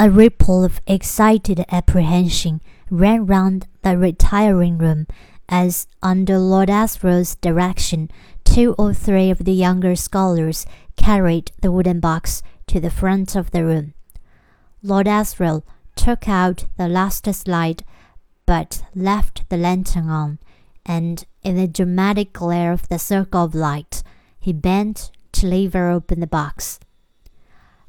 A ripple of excited apprehension ran round the retiring room as, under Lord Asriel's direction, two or three of the younger scholars carried the wooden box to the front of the room. Lord Asriel took out the last slide, but left the lantern on, and in the dramatic glare of the circle of light, he bent to lever open the box.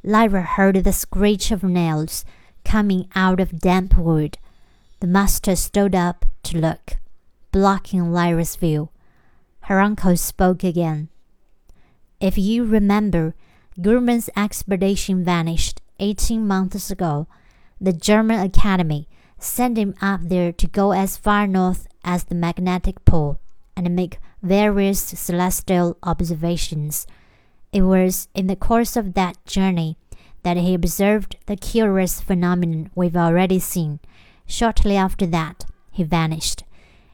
Lyra heard the screech of nails coming out of damp wood. The master stood up to look, blocking Lyra's view. Her uncle spoke again. If you remember, Grumman's expedition vanished eighteen months ago. The German Academy sent him up there to go as far north as the magnetic pole and make various celestial observations. It was in the course of that journey that he observed the curious phenomenon we've already seen. Shortly after that, he vanished.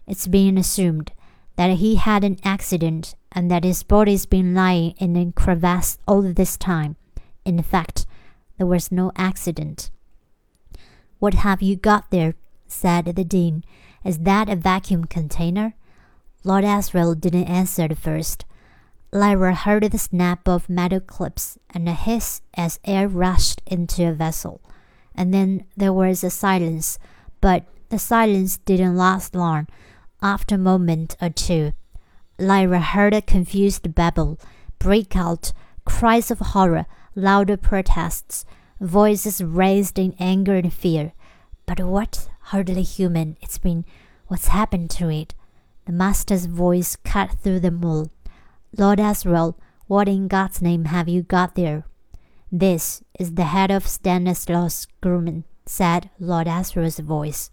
It's been assumed that he had an accident and that his body's been lying in a crevasse all this time. In fact, there was no accident. What have you got there? said the Dean. Is that a vacuum container? Lord Asriel didn't answer at first. Lyra heard the snap of metal clips and a hiss as air rushed into a vessel. And then there was a silence, but the silence didn't last long. After a moment or two, Lyra heard a confused babble break out, cries of horror, louder protests, voices raised in anger and fear. But what? Hardly human. It's been. What's happened to it? The master's voice cut through them all. Lord Asriel, what in God's name have you got there? This is the head of Stanislaus Grumman, said Lord Asriel's voice.